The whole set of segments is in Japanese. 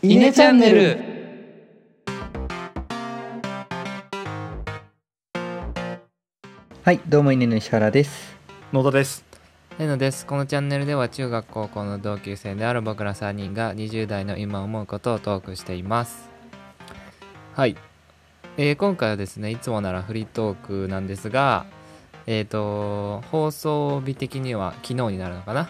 イネチャンネル。はいどうも稲の石原です。野田です。レノです。このチャンネルでは中学高校の同級生である僕ら3人が20代の今思うことをトークしています。はい、えー今回はですねいつもならフリートークなんですがえっ、と放送日的には昨日になるのかな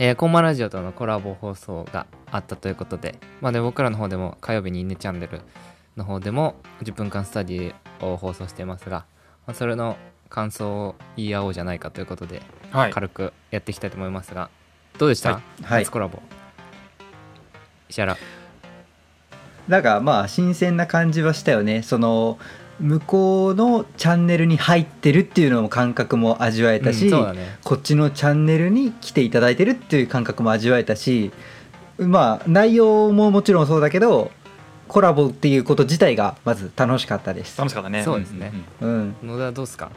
えー、コンマラジオとのコラボ放送があったということで、まあね、僕らの方でも火曜日にイネチャンネルの方でも10分間スタディを放送していますが、まあ、それの感想を言い合おうじゃないかということで、はい。軽くやっていきたいと思いますがどうでした、ははい。初コラボ。石原。なんかまあ新鮮な感じはしたよね。その向こうのチャンネルに入ってるっていうのも感覚も味わえたし、うんね。こっちのチャンネルに来ていただいてるっていう感覚も味わえたしまあ内容ももちろんそうだけどコラボっていうこと自体がまず楽しかったです。楽しかったね。そうですね。うん、野田どうっすか？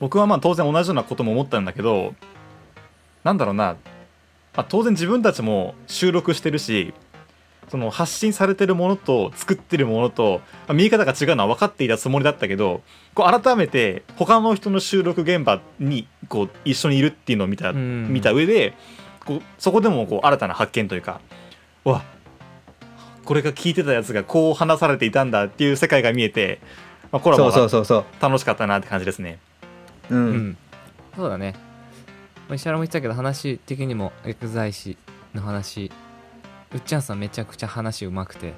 僕はまあ当然同じようなことも思ったんだけどなんだろうな。あ当然自分たちも収録してるしその発信されてるものと作ってるものと、まあ見え方が違うのは分かっていたつもりだったけどこう改めて他の人の収録現場にこう一緒にいるっていうのを見た,、うん見た上でこうそこでもこう新たな発見というかうわこれが聞いてたやつがこう話されていたんだっていう世界が見えて、まあ、コラボが。楽しかったなって感じですね。うん、うんそうだねまあ石原も言ってたけど話的にもエクザイシの話うっちゃんさんめちゃくちゃ話うまくて。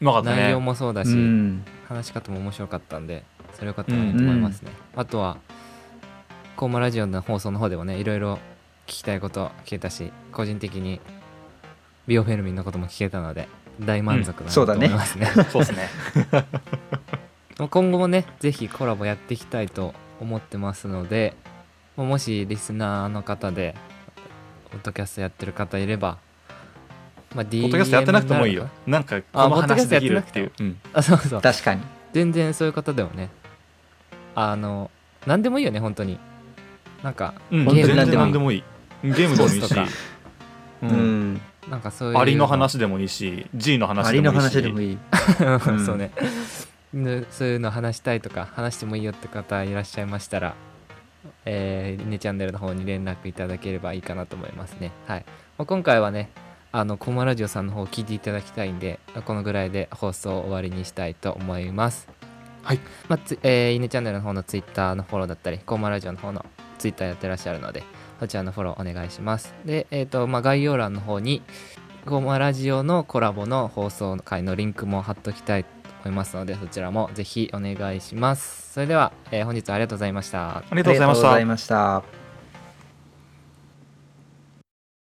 うまかったね。内容もそうだし、うん。話し方も面白かったんでそれよかったなと思いますね、あとはコーマラジオの放送の方でもねいろいろ聞きたいこと聞けたし個人的にビオフェルミンのことも聞けたので大満足だなとそうだね。思いますね, そうですね。今後もねぜひコラボやっていきたいと思ってますのでもしリスナーの方でポッドキャストやってる方いればまあ、ポッドキャストやってなくてもいいよ。なんかこのポッドキャストや話できるっってなくてもていう。うん。あそうそう。確かに。全然そういう方でもね。あの何でもいいよね本当に。なんかうん、本当に全然何でも。いい何でもいい。ゲームでもいいし。ううん。ん、なんかそういうアリの話でもいいし、G の話でもいいし。話でもいい。うん。そうね。でそういうの話したいとか話してもいいよって方いらっしゃいましたらえー、ねチャンネルの方に連絡いただければいいかなと思いますね。はい。まあ今回はねあのコマラジオさんの方を聞いていただきたいんでこのぐらいで放送を終わりにしたいと思います。はい。まあつえー、イネチャンネルの方のツイッターのフォローだったりコマラジオの方のツイッターやってらっしゃるのでそちらのフォローお願いします。でえっ、とまあ概要欄の方にコマラジオのコラボの放送回のリンクも貼っときたいと思いますのでそちらもぜひお願いします。それでは、えー本日はありがとうございました。ありがとうございました。ありがとうござい。ました。